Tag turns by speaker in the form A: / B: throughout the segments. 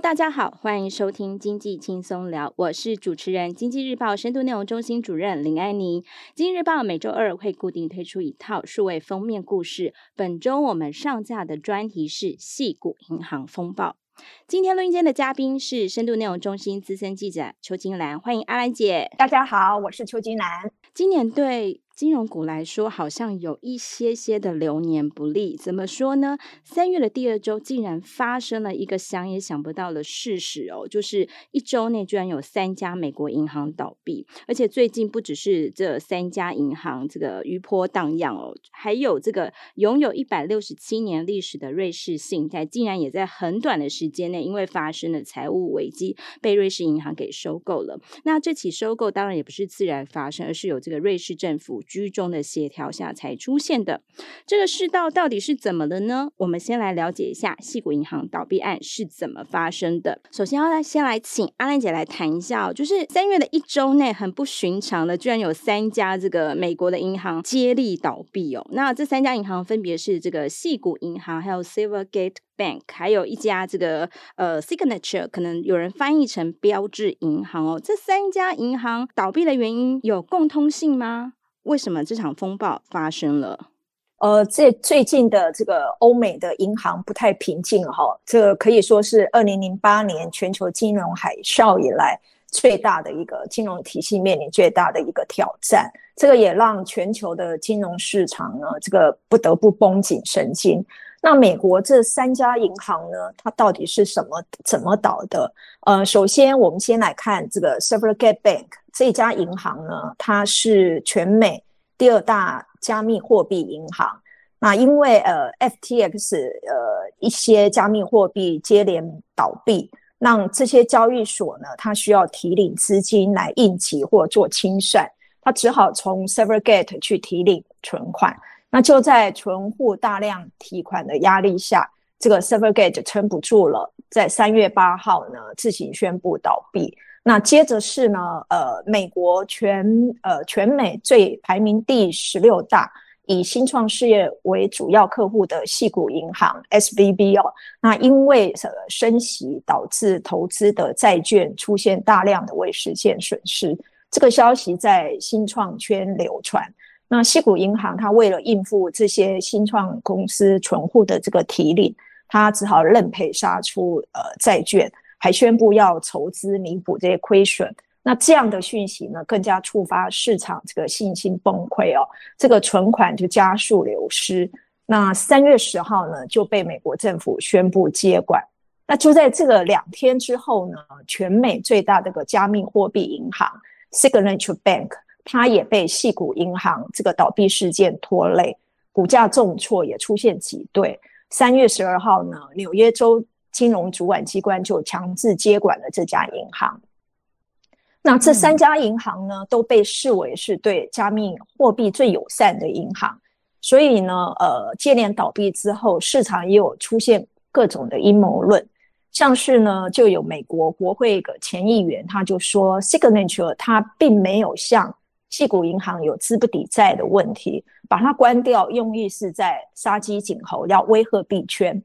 A: 大家好，欢迎收听经济轻松聊，我是主持人经济日报深度内容中心主任林安妮。经济日报每周二会固定推出一套数位封面故事，本周我们上架的专题是矽谷银行风暴。今天录音间的嘉宾是深度内容中心资深记者邱金兰，欢迎阿兰姐。
B: 大家好，我是邱金兰。
A: 今年对金融股来说，好像有一些些的流年不利。怎么说呢？三月的第二周，竟然发生了一个想也想不到的事实哦，就是一周内居然有三家美国银行倒闭，而且最近不只是这三家银行这个余波荡漾哦，还有这个拥有一百六十七年历史的瑞士信贷，竟然也在很短的时间内，因为发生了财务危机，被瑞士银行给收购了。那这起收购当然也不是自然发生，而是有这个瑞士政府。居中的协调下才出现的这个世道到底是怎么了呢？我们先来了解一下细谷银行倒闭案是怎么发生的。首先要来先来请阿兰姐来谈一下哦，就是三月的一周内很不寻常的，居然有三家这个美国的银行接力倒闭哦。那这三家银行分别是这个细谷银行，还有 Silvergate Bank，还有一家这个呃 Signature，可能有人翻译成标志银行哦。这三家银行倒闭的原因有共通性吗？为什么这场风暴发生了？
B: 呃，这最近的这个欧美的银行不太平静哈，这可以说是二零零八年全球金融海啸以来最大的一个金融体系面临最大的一个挑战。这个也让全球的金融市场呢，这个不得不绷紧神经。那美国这三家银行呢，它到底是什么怎么倒的？呃，首先我们先来看这个 Silvergate Bank 这家银行呢，它是全美第二大加密货币银行。那因为呃 FTX 呃一些加密货币接连倒闭，让这些交易所呢，它需要提领资金来应急或做清算，它只好从 Silvergate 去提领存款。那就在存户大量提款的压力下，这个 Silvergate 撑不住了，在三月八号呢自行宣布倒闭。那接着是呢，呃，美国全呃全美最排名第十六大，以新创事业为主要客户的矽谷银行 SVB 哦，那因为呃升息导致投资的债券出现大量的未实现损失，这个消息在新创圈流传。那矽谷银行，它为了应付这些新创公司存户的这个提领，它只好认赔杀出呃债券，还宣布要筹资弥补这些亏损。那这样的讯息呢，更加触发市场这个信心崩溃哦，这个存款就加速流失。那三月十号呢，就被美国政府宣布接管。那就在这个两天之后呢，全美最大的个加密货币银行 Signature Bank。它也被系股银行这个倒闭事件拖累，股价重挫，也出现挤兑。三月十二号呢，纽约州金融主管机关就强制接管了这家银行。那这三家银行呢，都被视为是对加密货币最友善的银行，所以呢，呃，接连倒闭之后，市场也有出现各种的阴谋论，像是呢，就有美国国会的前议员他就说，Signature 他并没有像矽谷银行有资不抵债的问题，把它关掉，用意是在杀鸡儆猴，要威吓币圈。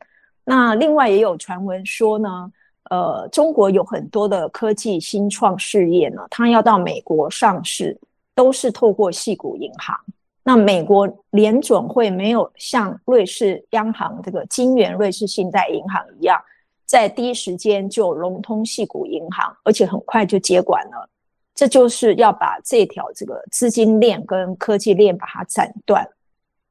B: 那另外也有传闻说呢，呃，中国有很多的科技新创事业呢，它要到美国上市，都是透过矽谷银行。那美国联准会没有像瑞士央行这个金元瑞士信贷银行一样，在第一时间就融通矽谷银行，而且很快就接管了。这就是要把这条这个资金链跟科技链把它斩断，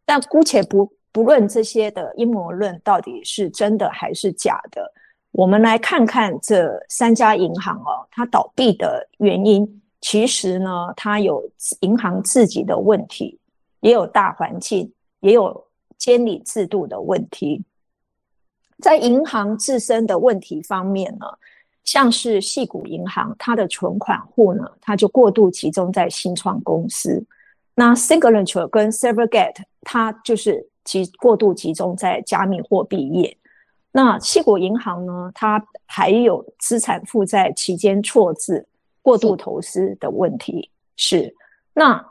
B: 但姑且不不论这些的阴谋论到底是真的还是假的，我们来看看这三家银行哦，它倒闭的原因，其实呢，它有银行自己的问题。也有大环境，也有监理制度的问题。在银行自身的问题方面呢，像是矽谷银行，它的存款户呢，它就过度集中在新创公司。那 Signature 跟 Silvergate，它就是集过度集中在加密货币业。那矽谷银行呢，它还有资产负债期间错字、过度投资的问题。是，是那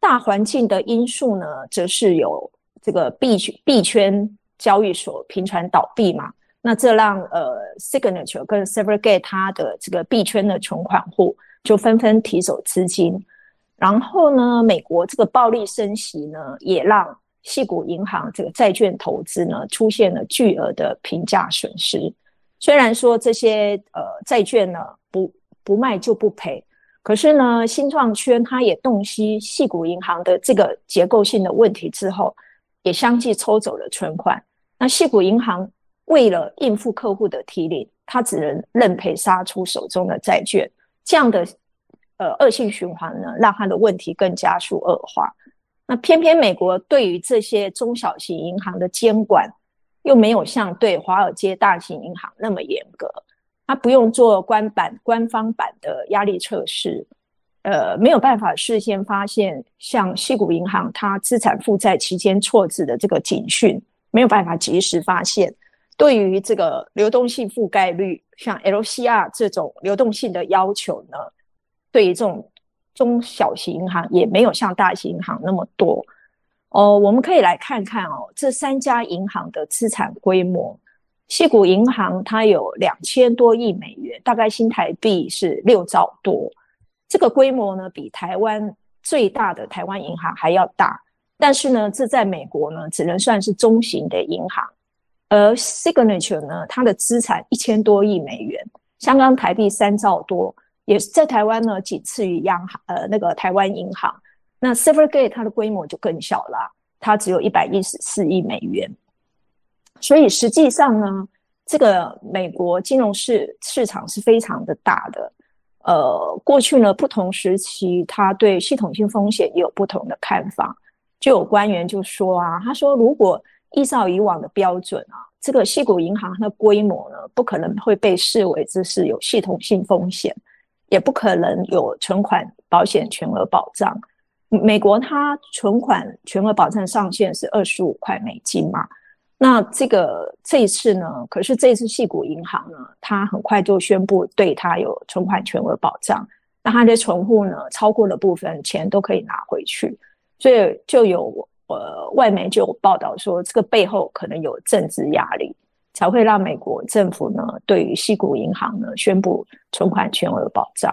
B: 大环境的因素呢，则是有这个币币圈交易所频传倒闭嘛。那这让呃 Signature 跟 Silvergate 它的这个币圈的存款户就纷纷提走资金。然后呢，美国这个暴力升息呢，也让矽谷银行这个债券投资呢，出现了巨额的评价损失。虽然说这些呃债券呢不不卖就不赔，可是呢，新创圈它也洞悉矽谷银行的这个结构性的问题之后，也相继抽走了存款。那矽谷银行为了应付客户的提领，它只能认赔杀出手中的债券。这样的呃恶性循环呢，让它的问题更加速恶化。那偏偏美国对于这些中小型银行的监管，又没有像对华尔街大型银行那么严格，它不用做官版官方版的压力测试，呃，没有办法事先发现像西谷银行它资产负债期间错字的这个警讯，没有办法及时发现。对于这个流动性覆盖率，像 LCR 这种流动性的要求呢，对于这种。中小型银行也没有像大型银行那么多哦。我们可以来看看哦，这三家银行的资产规模。矽谷银行它有两千多亿美元，大概新台币是六兆多。这个规模呢，比台湾最大的台湾银行还要大。但是呢，这在美国呢，只能算是中型的银行。而 Signature 呢，它的资产一千多亿美元，相当台币三兆多。也是在台湾呢，仅次于央行，呃，那个台湾银行。那 Silvergate 它的规模就更小了，它只有一百一十四亿美元。所以实际上呢，这个美国金融市市场是非常的大的。呃，过去呢，不同时期，他对系统性风险也有不同的看法。就有官员就说啊，他说如果依照以往的标准啊，这个矽谷银行它的规模呢，不可能会被视为这是有系统性风险。也不可能有存款保险全额保障。美国它存款全额保障上限是二十五块美金嘛？那这个这一次呢？可是这一次系股银行呢，它很快就宣布对它有存款全额保障。那它的存户呢，超过的部分钱都可以拿回去。所以就有呃外媒就有报道说，这个背后可能有政治压力。才会让美国政府呢，对于西谷银行呢，宣布存款全额保障。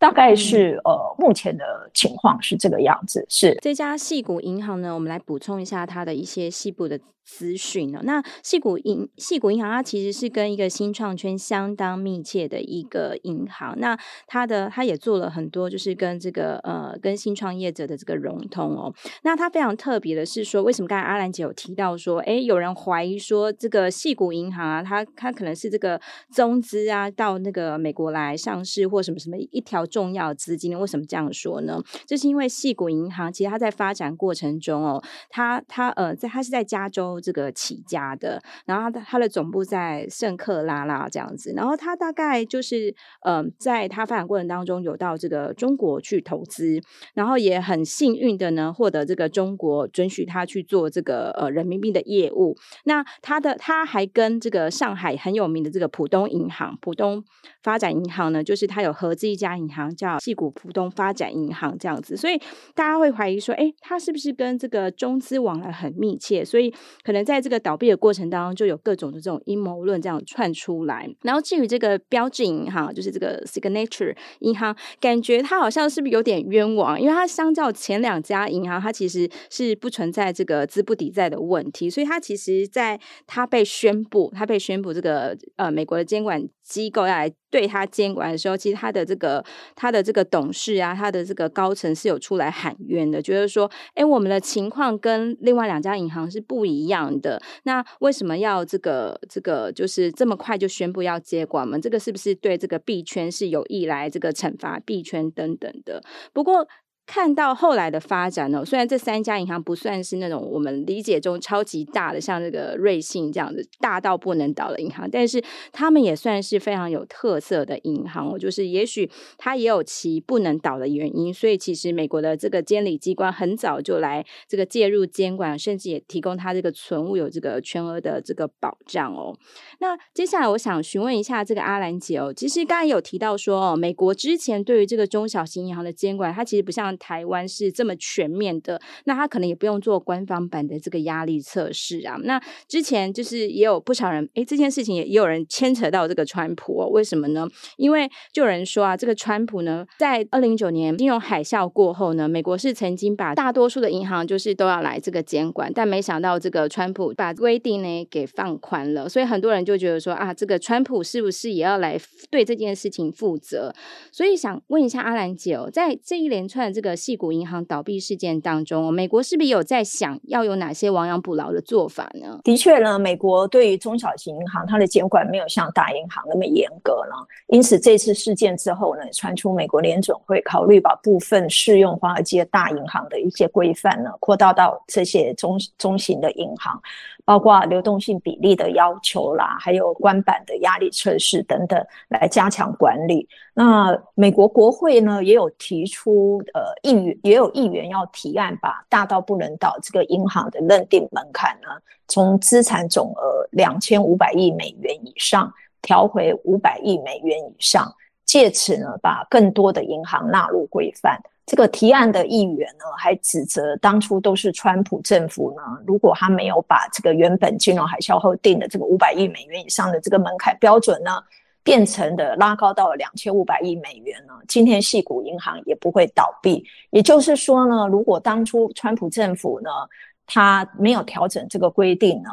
B: 大概是呃，目前的情况是这个样子。是
A: 这家细谷银行呢，我们来补充一下它的一些细部的资讯呢。那细谷银细谷银行，它其实是跟一个新创圈相当密切的一个银行。那它的它也做了很多，就是跟这个呃跟新创业者的这个融通哦。那它非常特别的是说，为什么刚才阿兰姐有提到说，哎，有人怀疑说这个细谷银行啊，它它可能是这个中资啊，到那个美国来上市或什么什么一条。重要资金为什么这样说呢？就是因为矽谷银行其实它在发展过程中哦，它它呃在它是在加州这个起家的，然后它的它的总部在圣克拉拉这样子，然后它大概就是、呃，在它发展过程当中有到这个中国去投资，然后也很幸运的呢获得这个中国准许他去做这个呃人民币的业务。那它的它还跟这个上海很有名的这个浦东银行、浦东发展银行呢，就是它有合资一家银行。叫矽谷浦东发展银行这样子，所以大家会怀疑说，诶，他是不是跟这个中资往来很密切？所以可能在这个倒闭的过程当中，就有各种的这种阴谋论这样窜出来。然后至于这个标志银行，就是这个 Signature 银行，感觉它好像是不是有点冤枉？因为它相较前两家银行，它其实是不存在这个资不抵债的问题，所以它其实在它被宣布，它被宣布这个呃美国的监管机构要来对他监管的时候，其实他的这个。他的这个董事啊，他的这个高层是有出来喊冤的，觉得说，哎，我们的情况跟另外两家银行是不一样的。那为什么要这个这个就是这么快就宣布要接管吗？这个是不是对这个币圈是有意来这个惩罚币圈等等的？不过。看到后来的发展呢，虽然这三家银行不算是那种我们理解中超级大的，像这个瑞信这样子大到不能倒的银行，但是他们也算是非常有特色的银行哦。就是也许它也有其不能倒的原因，所以其实美国的这个监理机关很早就来这个介入监管，甚至也提供它这个存物有这个全额的这个保障哦。那接下来我想询问一下这个阿兰姐哦，其实刚才有提到说哦，美国之前对于这个中小型银行的监管，它其实不像。台湾是这么全面的，那他可能也不用做官方版的这个压力测试啊。那之前就是也有不少人，诶，这件事情也也有人牵扯到这个川普哦。为什么呢？因为就有人说啊，这个川普呢，在二零一九年金融海啸过后呢，美国是曾经把大多数的银行就是都要来这个监管，但没想到这个川普把规定呢给放宽了，所以很多人就觉得说啊，这个川普是不是也要来对这件事情负责？所以想问一下阿兰姐哦，在这一连串这这个。矽谷银行倒闭事件当中，美国是不是有在想要有哪些亡羊补牢的做法呢？
B: 的确呢，美国对于中小型银行，它的监管没有像大银行那么严格呢。因此，这次事件之后呢，传出美国联准会考虑把部分适用华尔街大银行的一些规范呢，扩大到这些中中型的银行。包括流动性比例的要求啦，还有关板的压力测试等等，来加强管理。那美国国会呢，也有提出呃议员也有议员要提案，把大到不能倒这个银行的认定门槛呢，从资产总额两千五百亿美元以上调回五百亿美元以上，借此呢，把更多的银行纳入规范。这个提案的议员呢，还指责当初都是川普政府呢，如果他没有把这个原本金融海啸后定的这个五百亿美元以上的这个门槛标准呢，变成的拉高到了两千五百亿美元呢，今天系股银行也不会倒闭。也就是说呢，如果当初川普政府呢，他没有调整这个规定呢，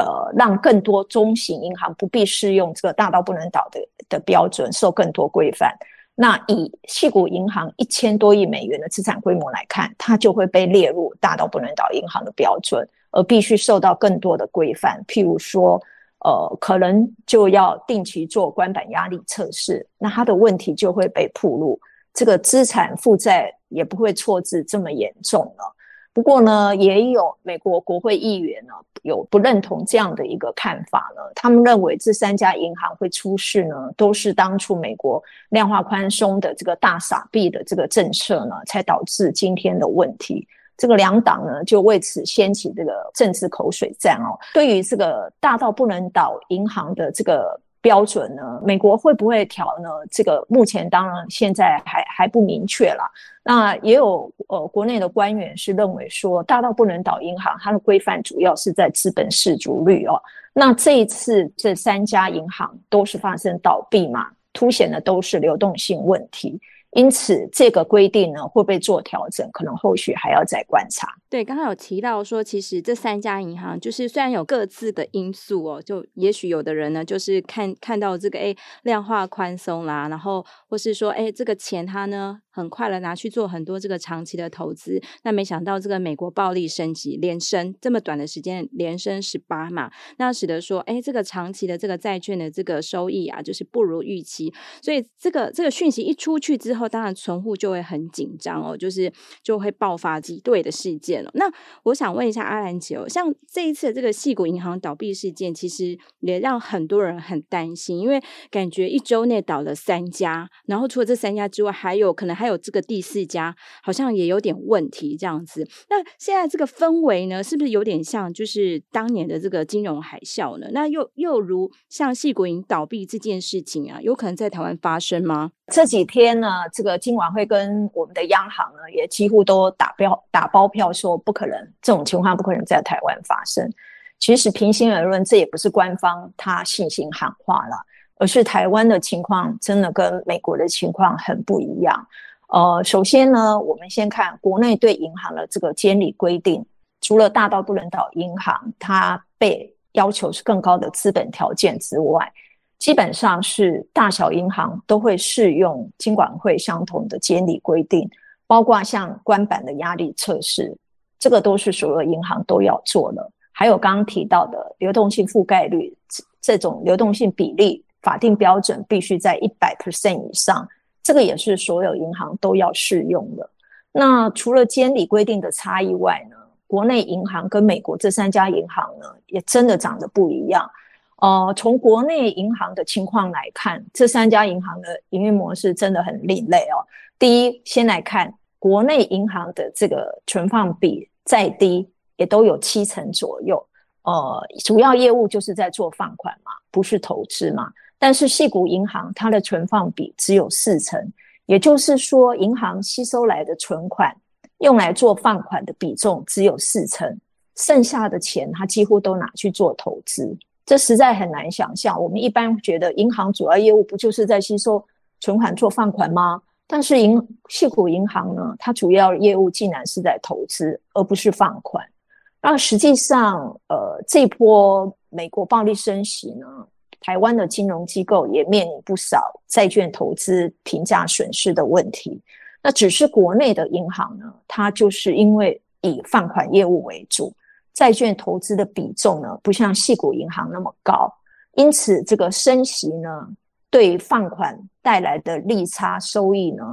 B: 呃，让更多中型银行不必适用这个大到不能倒的的标准，受更多规范。那以矽谷银行一千多亿美元的资产规模来看，它就会被列入大到不能倒银行的标准，而必须受到更多的规范。譬如说，呃，可能就要定期做关板压力测试，那它的问题就会被暴露，这个资产负债也不会错置这么严重了。不过呢，也有美国国会议员呢，有不认同这样的一个看法呢。他们认为这三家银行会出事呢，都是当初美国量化宽松的这个大傻币的这个政策呢，才导致今天的问题。这个两党呢，就为此掀起这个政治口水战哦。对于这个大到不能倒银行的这个。标准呢？美国会不会调呢？这个目前当然现在还还不明确了。那也有呃国内的官员是认为说，大到不能倒银行，它的规范主要是在资本市足率哦。那这一次这三家银行都是发生倒闭嘛，凸显的都是流动性问题。因此，这个规定呢，会不会做调整？可能后续还要再观察。
A: 对，刚刚有提到说，其实这三家银行就是虽然有各自的因素哦，就也许有的人呢，就是看看到这个哎量化宽松啦，然后或是说哎这个钱它呢。很快的拿去做很多这个长期的投资，那没想到这个美国暴力升级，连升这么短的时间连升十八嘛，那使得说，哎，这个长期的这个债券的这个收益啊，就是不如预期，所以这个这个讯息一出去之后，当然存户就会很紧张哦，就是就会爆发挤兑的事件了。那我想问一下阿兰姐哦，像这一次这个细谷银行倒闭事件，其实也让很多人很担心，因为感觉一周内倒了三家，然后除了这三家之外，还有可能还。有这个第四家好像也有点问题，这样子。那现在这个氛围呢，是不是有点像就是当年的这个金融海啸呢？那又又如像细谷银倒闭这件事情啊，有可能在台湾发生吗？
B: 这几天呢，这个金管会跟我们的央行呢，也几乎都打标打包票说不可能，这种情况不可能在台湾发生。其实平心而论，这也不是官方他信心喊话了，而是台湾的情况真的跟美国的情况很不一样。呃，首先呢，我们先看国内对银行的这个监理规定，除了大到不能倒银行，它被要求是更高的资本条件之外，基本上是大小银行都会适用金管会相同的监理规定，包括像关板的压力测试，这个都是所有银行都要做的。还有刚刚提到的流动性覆盖率，这种流动性比例法定标准必须在一百 percent 以上。这个也是所有银行都要适用的。那除了监理规定的差异外呢，国内银行跟美国这三家银行呢，也真的长得不一样。呃，从国内银行的情况来看，这三家银行的营运模式真的很另类哦。第一，先来看国内银行的这个存放比再低，也都有七成左右。呃，主要业务就是在做放款嘛，不是投资嘛。但是矽谷银行它的存放比只有四成，也就是说，银行吸收来的存款用来做放款的比重只有四成，剩下的钱它几乎都拿去做投资。这实在很难想象。我们一般觉得银行主要业务不就是在吸收存款做放款吗？但是银矽谷银行呢，它主要业务竟然是在投资，而不是放款。那实际上，呃，这波美国暴力升息呢，台湾的金融机构也面临不少债券投资评价损失的问题。那只是国内的银行呢，它就是因为以放款业务为主。债券投资的比重呢，不像系股银行那么高，因此这个升息呢，对放款带来的利差收益呢，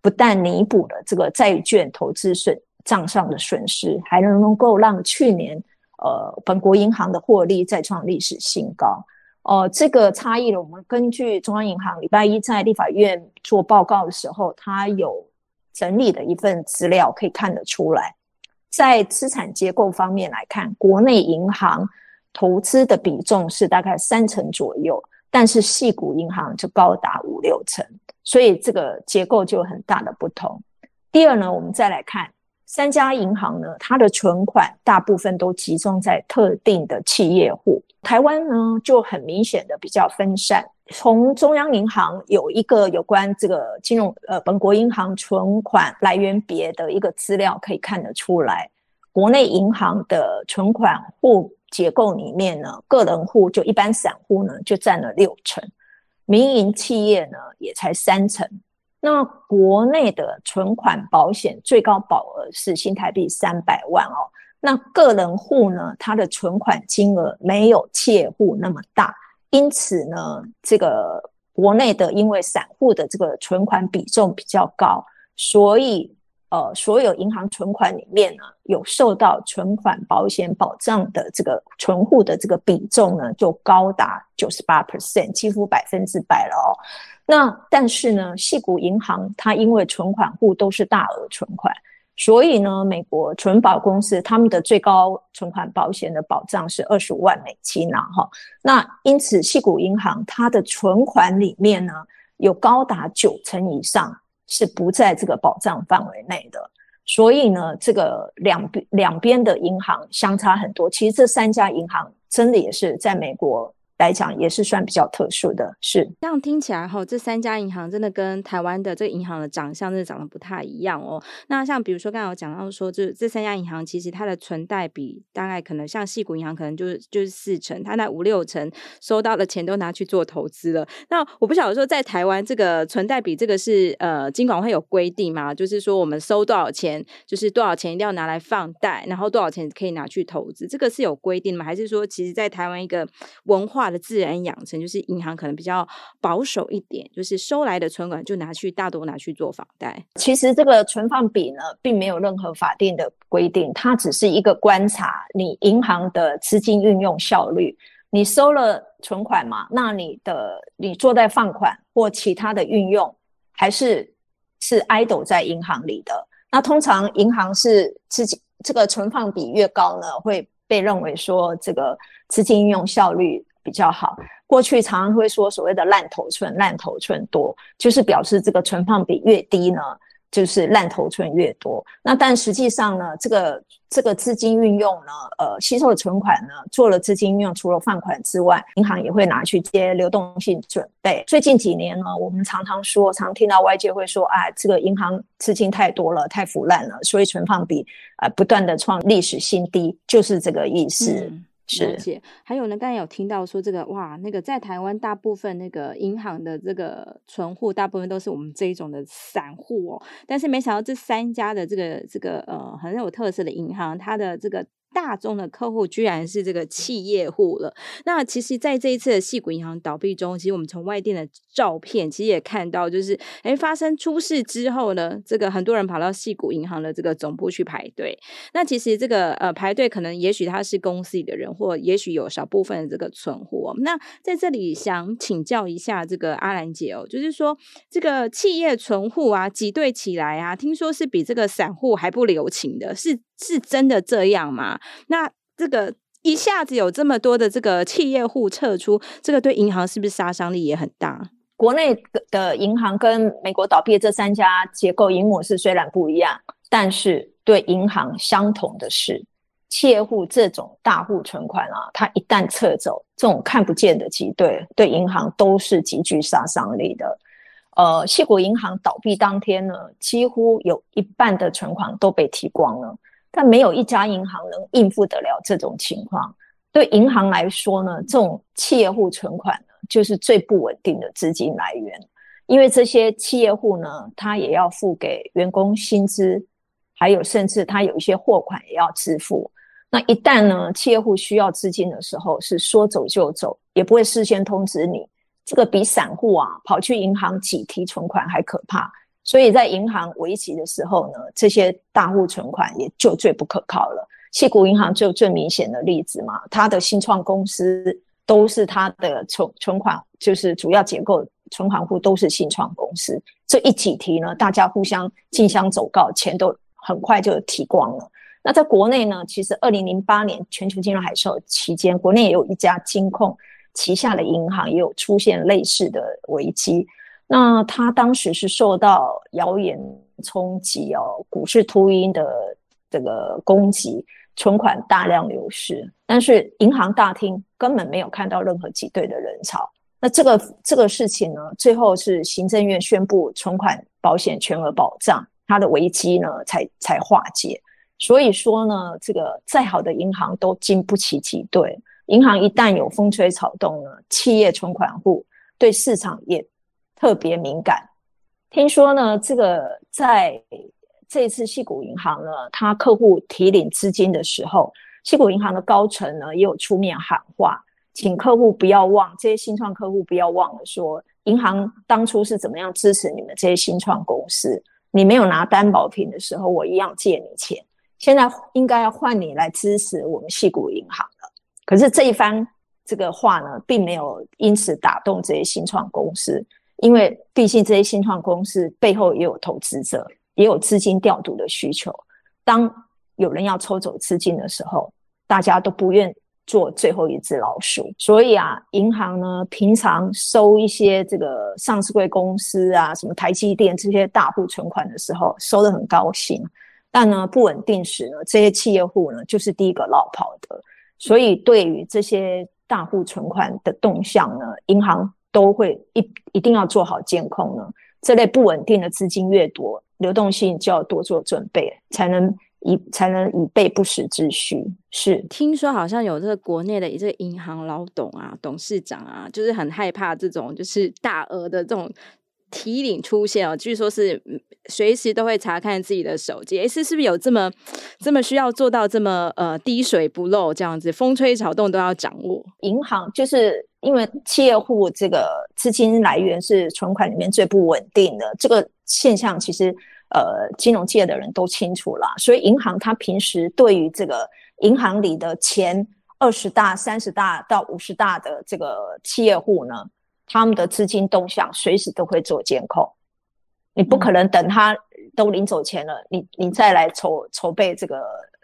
B: 不但弥补了这个债券投资损账上的损失，还能够让去年呃本国银行的获利再创历史新高。哦、这个差异呢，我们根据中央银行礼拜一在立法院做报告的时候，它有整理的一份资料可以看得出来。在资产结构方面来看，国内银行投资的比重是大概三成左右，但是系股银行就高达五六成，所以这个结构就很大的不同。第二呢，我们再来看三家银行呢，它的存款大部分都集中在特定的企业户，台湾呢就很明显的比较分散。从中央银行有一个有关这个金融呃本国银行存款来源别的一个资料可以看得出来，国内银行的存款户结构里面呢，个人户就一般散户呢就占了六成，民营企业呢也才三成。那国内的存款保险最高保额是新台币三百万哦，那个人户呢，他的存款金额没有企业户那么大。因此呢，这个国内的因为散户的这个存款比重比较高，所以呃，所有银行存款里面呢，有受到存款保险保障的这个存户的这个比重呢，就高达九十八 percent，几乎百分之百了哦。那但是呢，矽谷银行它因为存款户都是大额存款。所以呢，美国存保公司他们的最高存款保险的保障是二十五万美金呐，哈。那因此，矽谷银行它的存款里面呢，有高达九成以上是不在这个保障范围内的。所以呢，这个两边两边的银行相差很多。其实这三家银行真的也是在美国。来讲也是算比较特殊的，是
A: 这样听起来哈，这三家银行真的跟台湾的这个银行的长相真的长得不太一样哦。那像比如说刚才我讲到说，这这三家银行其实它的存贷比大概可能像矽谷银行可能就是就是四成，它那五六成收到的钱都拿去做投资了。那我不晓得说在台湾这个存贷比这个是呃金管会有规定吗？就是说我们收多少钱，就是多少钱一定要拿来放贷，然后多少钱可以拿去投资，这个是有规定吗？还是说其实在台湾一个文化的自然养成，就是银行可能比较保守一点，就是收来的存款就拿去大多拿去做房贷。
B: 其实这个存放比呢，并没有任何法定的规定，它只是一个观察你银行的资金运用效率。你收了存款嘛，那你的你做在放款或其他的运用，还是是 idle 在银行里的？那通常银行是资金这个存放比越高呢，会被认为说这个资金运用效率。比较好，过去常常会说所谓的烂头寸，烂头寸多，就是表示这个存放比越低呢，就是烂头寸越多。那但实际上呢，这个这个资金运用呢，呃，吸收的存款呢，做了资金运用，除了放款之外，银行也会拿去接流动性准备。最近几年呢，我们常常说，常听到外界会说，啊，这个银行资金太多了，太腐烂了，所以存放比啊、不断的创历史新低，就是这个意思。是，
A: 还有呢，刚才有听到说这个哇，那个在台湾大部分那个银行的这个存户，大部分都是我们这一种的散户哦。但是没想到这三家的这个这个呃很有特色的银行，它的这个大宗的客户居然是这个企业户了。那其实，在这一次的矽谷银行倒闭中，其实我们从外电的照片，其实也看到，就是诶发生出事之后呢，这个很多人跑到矽谷银行的这个总部去排队。那其实这个呃排队，可能也许他是公司里的人，或也许有少部分的这个存户。那在这里想请教一下这个阿兰姐哦，就是说这个企业存户啊挤兑起来啊，听说是比这个散户还不留情的，是是真的这样吗？那这个一下子有这么多的这个企业户撤出，这个对银行是不是杀伤力也很大？
B: 国内的银行跟美国倒闭这三家结构营模式虽然不一样，但是对银行相同的是，企业户这种大户存款啊，它一旦撤走，这种看不见的挤兑，对银行都是极具杀伤力的。呃，矽谷银行倒闭当天呢，几乎有一半的存款都被提光了。但没有一家银行能应付得了这种情况。对银行来说呢，这种企业户存款呢，就是最不稳定的资金来源。因为这些企业户呢，他也要付给员工薪资，还有甚至他有一些货款也要支付。那一旦呢，企业户需要资金的时候，是说走就走，也不会事先通知你。这个比散户啊跑去银行挤提存款还可怕。所以在银行危急的时候呢，这些大户存款也就最不可靠了。矽谷银行就最明显的例子嘛，它的新创公司都是它的存存款，就是主要结构存款户都是新创公司。这一起提呢，大家互相竞相走告，钱都很快就提光了。那在国内呢，其实二零零八年全球金融海啸期间，国内也有一家金控旗下的银行也有出现类似的危机。那他当时是受到谣言冲击哦，股市秃鹰的这个攻击，存款大量流失，但是银行大厅根本没有看到任何挤兑的人潮。那这个这个事情呢，最后是行政院宣布存款保险全额保障，它的危机呢才才化解。所以说呢，这个再好的银行都经不起挤兑，银行一旦有风吹草动呢，企业存款户对市场也。特别敏感，听说呢，这个在这次矽谷银行呢，他客户提领资金的时候，矽谷银行的高层呢也有出面喊话，请客户不要忘，这些新创客户不要忘了说，银行当初是怎么样支持你们这些新创公司，你没有拿担保品的时候，我一样借你钱，现在应该要换你来支持我们矽谷银行了。可是这一番这个话呢，并没有因此打动这些新创公司。因为毕竟这些新创公司背后也有投资者，也有资金调度的需求。当有人要抽走资金的时候，大家都不愿做最后一只老鼠。所以啊，银行呢，平常收一些这个上市柜公司啊，什么台积电这些大户存款的时候，收得很高兴。但呢，不稳定时呢，这些企业户呢，就是第一个落跑的。所以对于这些大户存款的动向呢，银行。都会一一定要做好监控呢。这类不稳定的资金越多，流动性就要多做准备，才能以才能以备不时之需。是，
A: 听说好像有这个国内的一个银行老董啊、董事长啊，就是很害怕这种就是大额的这种。提领出现哦，据说是随时都会查看自己的手机。诶，是是不是有这么这么需要做到这么呃滴水不漏这样子，风吹草动都要掌握？
B: 银行就是因为企业户这个资金来源是存款里面最不稳定的，这个现象其实呃金融界的人都清楚啦。所以银行它平时对于这个银行里的前二十大、三十大到五十大的这个企业户呢，他们的资金动向随时都会做监控，你不可能等他都临走前了，你你再来筹筹备这个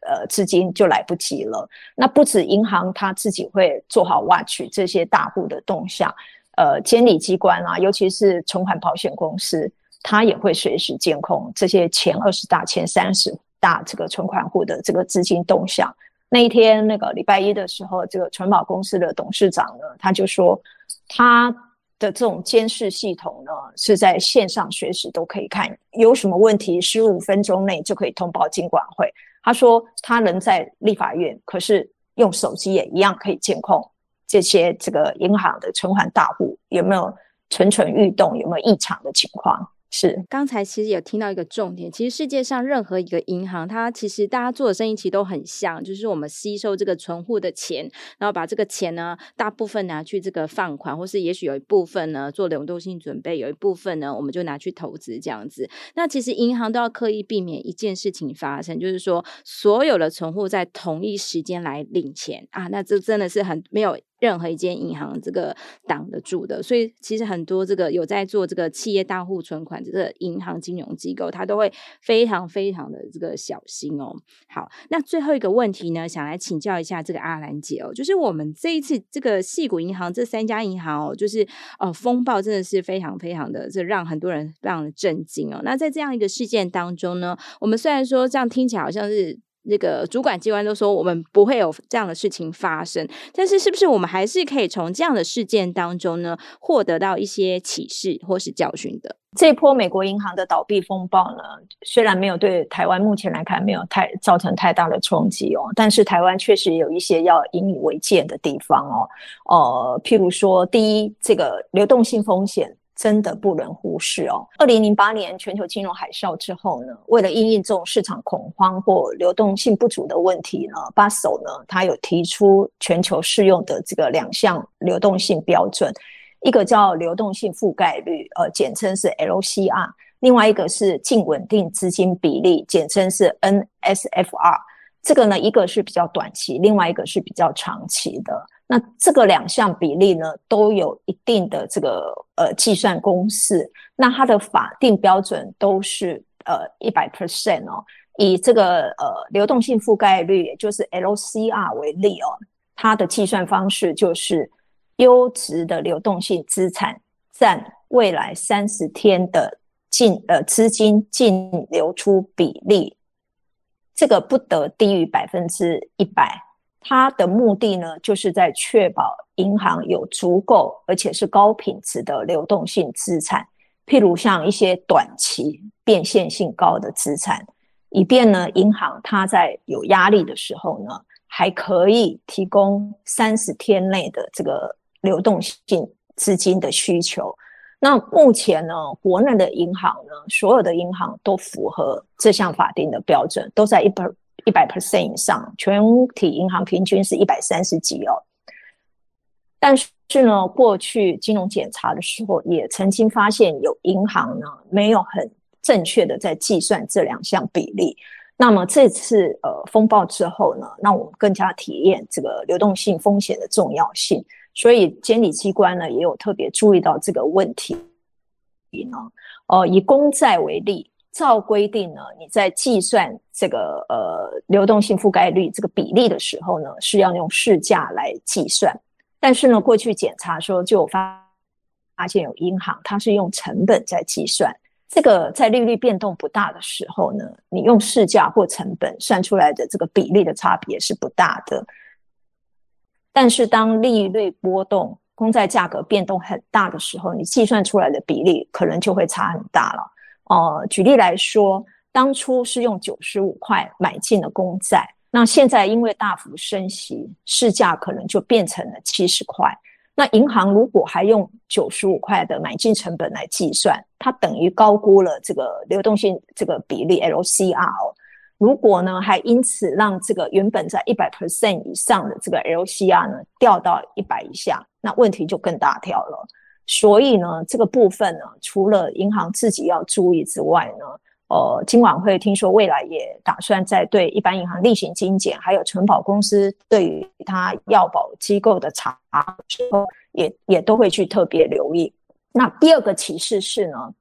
B: 呃资金就来不及了。那不止银行，他自己会做好 watch 这些大户的动向，呃，监理机关啊，尤其是存款保险公司，他也会随时监控这些前二十大、前三十大这个存款户的这个资金动向。那一天那个礼拜一的时候，这个存保公司的董事长呢，他就说他。的这种监视系统呢，是在线上随时都可以看，有什么问题，十五分钟内就可以通报金管会。他说他人在立法院，可是用手机也一样可以监控这些这个银行的存款大户有没有蠢蠢欲动，有没有异常的情况。是，
A: 刚才其实有听到一个重点，其实世界上任何一个银行，它其实大家做的生意其实都很像，就是我们吸收这个存户的钱，然后把这个钱呢，大部分拿去这个放款，或是也许有一部分呢做流动性准备，有一部分呢我们就拿去投资这样子。那其实银行都要刻意避免一件事情发生，就是说所有的存户在同一时间来领钱啊，那这真的是很没有。任何一间银行这个挡得住的，所以其实很多这个有在做这个企业大户存款这个银行金融机构，它都会非常非常的这个小心哦。好，那最后一个问题呢，想来请教一下这个阿兰姐哦，就是我们这一次这个细谷银行这三家银行哦，就是哦风暴真的是非常非常的，这让很多人非常的震惊哦。那在这样一个事件当中呢，我们虽然说这样听起来好像是。那个主管机关都说我们不会有这样的事情发生，但是是不是我们还是可以从这样的事件当中呢，获得到一些启示或是教训的？
B: 这波美国银行的倒闭风暴呢，虽然没有对台湾目前来看没有太造成太大的冲击哦，但是台湾确实有一些要引以为戒的地方哦。呃，譬如说，第一，这个流动性风险。真的不能忽视哦。二零零八年全球金融海啸之后呢，为了应应这种市场恐慌或流动性不足的问题呢，巴塞尔呢，他有提出全球适用的这个两项流动性标准，一个叫流动性覆盖率，呃，简称是 LCR；另外一个是净稳定资金比例，简称是 NSFR。这个呢，一个是比较短期，另外一个是比较长期的。那这个两项比例呢，都有一定的这个呃计算公式。那它的法定标准都是呃一百 percent 哦。以这个呃流动性覆盖率，也就是 LCR 为例哦，它的计算方式就是优质的流动性资产占未来三十天的净呃资金净流出比例。这个不得低于百分之一百，它的目的呢，就是在确保银行有足够而且是高品质的流动性资产，譬如像一些短期变现性高的资产，以便呢，银行它在有压力的时候呢，还可以提供三十天内的这个流动性资金的需求。那目前呢，国内的银行呢，所有的银行都符合这项法定的标准，都在一百一百 percent 以上，全体银行平均是一百三十几哦。但是呢，过去金融检查的时候，也曾经发现有银行呢，没有很正确的在计算这两项比例。那么这次呃风暴之后呢，让我们更加体验这个流动性风险的重要性。所以监理机关呢，也有特别注意到这个问题呢。呃，以公债为例，照规定呢，你在计算这个呃流动性覆盖率这个比例的时候呢，是要用市价来计算。但是呢，过去检查说就发发现有银行它是用成本在计算。这个在利率变动不大的时候呢，你用市价或成本算出来的这个比例的差别是不大的。但是当利率波动、公债价格变动很大的时候，你计算出来的比例可能就会差很大了。呃，举例来说，当初是用九十五块买进了公债，那现在因为大幅升息，市价可能就变成了七十块。那银行如果还用九十五块的买进成本来计算，它等于高估了这个流动性这个比例 LCR。如果呢，还因此让这个原本在一百 percent 以上的这个 LCR 呢掉到一百以下，那问题就更大条了。所以呢，这个部分呢，除了银行自己要注意之外呢，呃，金管会听说未来也打算在对一般银行例行精简，还有承保公司对于它要保机构的查的时候，也也都会去特别留意。那第二个启示是呢。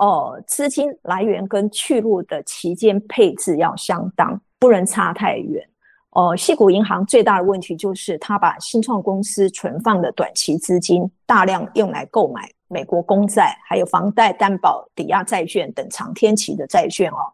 B: 哦，资金来源跟去路的期间配置要相当，不能差太远。哦，矽谷银行最大的问题就是，他把新创公司存放的短期资金大量用来购买美国公债，还有房贷担保抵押债券等长天期的债券哦。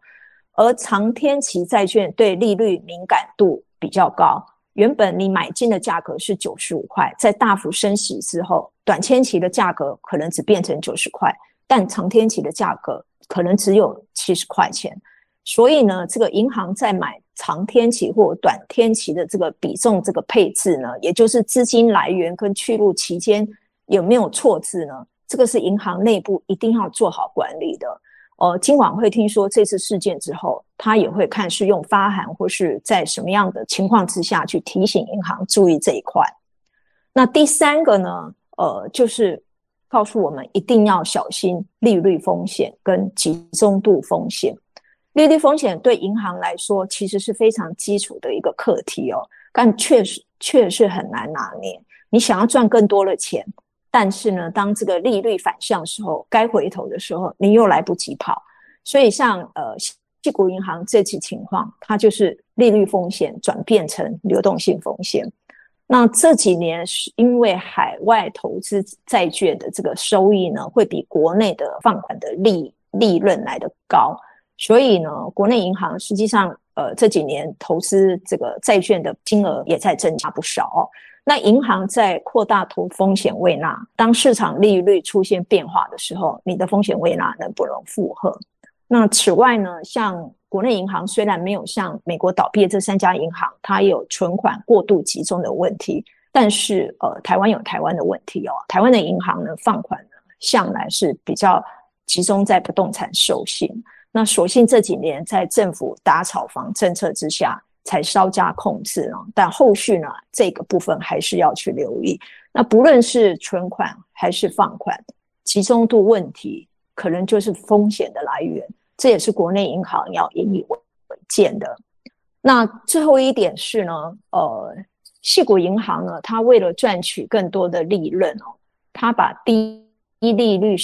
B: 而长天期债券对利率敏感度比较高，原本你买进的价格是九十五块，在大幅升息之后，短天期的价格可能只变成九十块。但长天期的价格可能只有七十块钱，所以呢，这个银行在买长天期或短天期的这个比重，这个配置呢，也就是资金来源跟去路期间有没有错置呢？这个是银行内部一定要做好管理的。呃，金管会听说这次事件之后，他也会看是用发函或是在什么样的情况之下去提醒银行注意这一块。那第三个呢，呃，就是告诉我们一定要小心利率风险跟集中度风险。利率风险对银行来说其实是非常基础的一个课题哦，但确实确实很难拿捏。你想要赚更多的钱，但是呢，当这个利率反向的时候，该回头的时候，你又来不及跑。所以像呃，西谷银行这起情况，它就是利率风险转变成流动性风险。那这几年是因为海外投资债券的这个收益呢，会比国内的放款的利利润来得高。所以呢，国内银行实际上，呃，这几年投资这个债券的金额也在增加不少。那银行在扩大投风险未纳，当市场利率出现变化的时候，你的风险未纳能不能负荷？那此外呢，像国内银行虽然没有像美国倒闭的这三家银行，它有存款过度集中的问题，但是呃，台湾有台湾的问题哦。台湾的银行呢，放款呢，向来是比较集中在不动产授信。那所幸这几年在政府打炒房政策之下，才稍加控制啊。但后续呢，这个部分还是要去留意。那不论是存款还是放款，集中度问题可能就是风险的来源。这也是国内银行要引以为鉴的。那最后一点是呢，呃，细谷银行呢，它为了赚取更多的利润哦，它把低利率。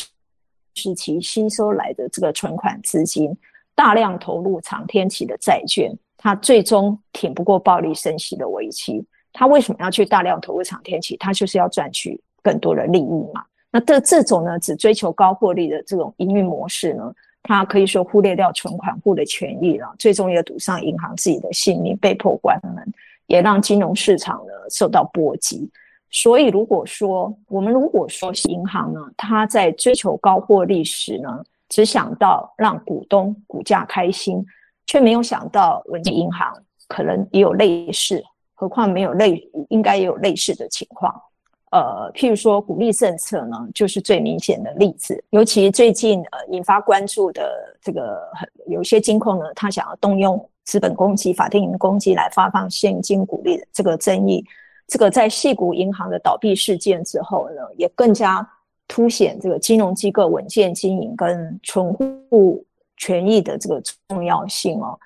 B: 时期吸收来的这个存款资金，大量投入长天期的债券，它最终挺不过暴力升息的危机。它为什么要去大量投入长天期？它就是要赚取更多的利益嘛。那这这种呢，只追求高获利的这种营运模式呢，它可以说忽略掉存款户的权益了，最终也赌上银行自己的性命，被迫关门，也让金融市场呢受到波及。所以，如果说我们如果说银行呢，它在追求高获利时呢，只想到让股东股价开心，却没有想到稳健银行可能也有类似，何况没有类，应该也有类似的情况。呃，譬如说鼓励政策呢，就是最明显的例子。尤其最近呃引发关注的这个，有些金控呢，他想要动用资本公积、法定公积来发放现金鼓励的这个争议。这个在矽谷银行的倒闭事件之后呢，也更加凸显这个金融机构稳健经营跟存户权益的这个重要性哦。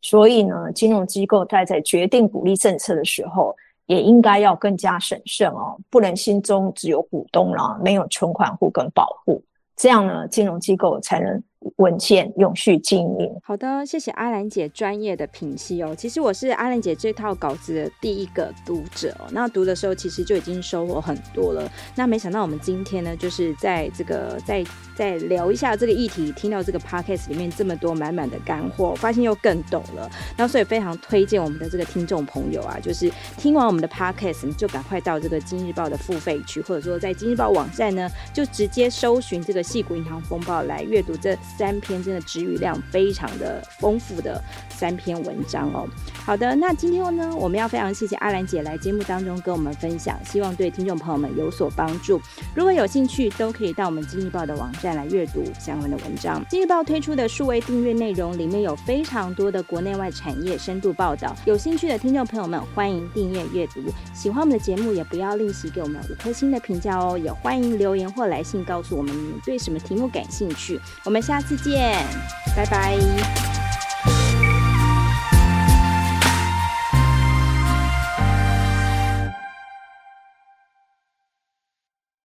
B: 所以呢，金融机构在在决定鼓励政策的时候，也应该要更加审慎哦，不能心中只有股东了，没有存款户跟保护，这样呢，金融机构才能。稳健永续经营。
A: 好的，谢谢阿兰姐专业的品析哦。其实我是阿兰姐这套稿子的第一个读者哦。那读的时候其实就已经收获很多了。那没想到我们今天呢，就是在这个再再聊一下这个议题，听到这个 podcast 里面这么多满满的干货，发现又更懂了。那所以非常推荐我们的这个听众朋友啊，就是听完我们的 podcast，你就赶快到这个今日报的付费区，或者说在今日报网站呢，就直接搜寻这个矽谷银行风暴来阅读这。三篇真的词语量非常的丰富的三篇文章哦。好的，那今天呢，我们要非常谢谢阿兰姐来节目当中跟我们分享，希望对听众朋友们有所帮助。如果有兴趣，都可以到我们今日报的网站来阅读相关的文章。今日报推出的数位订阅内容里面有非常多的国内外产业深度报道，有兴趣的听众朋友们欢迎订阅阅读。喜欢我们的节目，也不要吝惜给我们五颗星的评价哦。也欢迎留言或来信告诉我们你对什么题目感兴趣。我们下下次。见，拜拜。